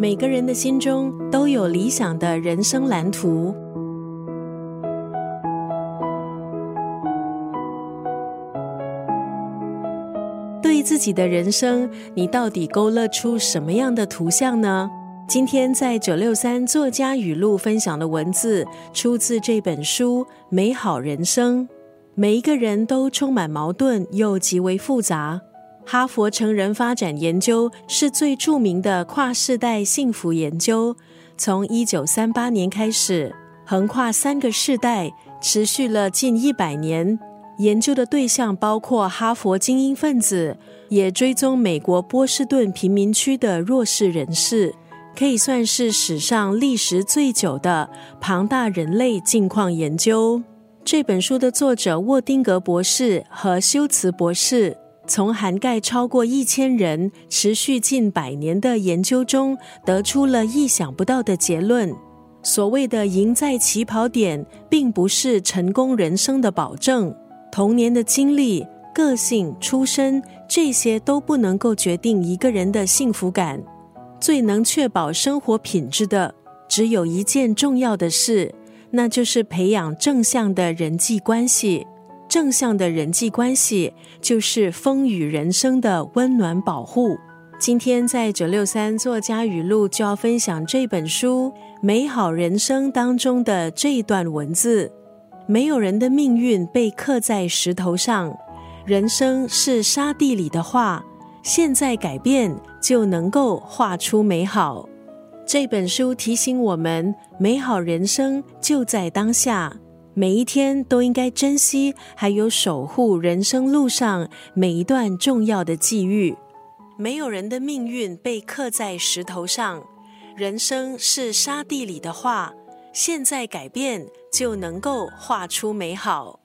每个人的心中都有理想的人生蓝图。对自己的人生，你到底勾勒出什么样的图像呢？今天在九六三作家语录分享的文字，出自这本书《美好人生》。每一个人都充满矛盾又极为复杂。哈佛成人发展研究是最著名的跨世代幸福研究，从一九三八年开始，横跨三个世代，持续了近一百年。研究的对象包括哈佛精英分子，也追踪美国波士顿贫民区的弱势人士。可以算是史上历时最久的庞大人类境况研究。这本书的作者沃丁格博士和修茨博士，从涵盖超过一千人、持续近百年的研究中，得出了意想不到的结论：所谓的赢在起跑点，并不是成功人生的保证。童年的经历、个性、出身，这些都不能够决定一个人的幸福感。最能确保生活品质的，只有一件重要的事，那就是培养正向的人际关系。正向的人际关系就是风雨人生的温暖保护。今天在九六三作家语录就要分享这本书《美好人生》当中的这一段文字：没有人的命运被刻在石头上，人生是沙地里的画。现在改变就能够画出美好。这本书提醒我们，美好人生就在当下，每一天都应该珍惜，还有守护人生路上每一段重要的际遇。没有人的命运被刻在石头上，人生是沙地里的画。现在改变就能够画出美好。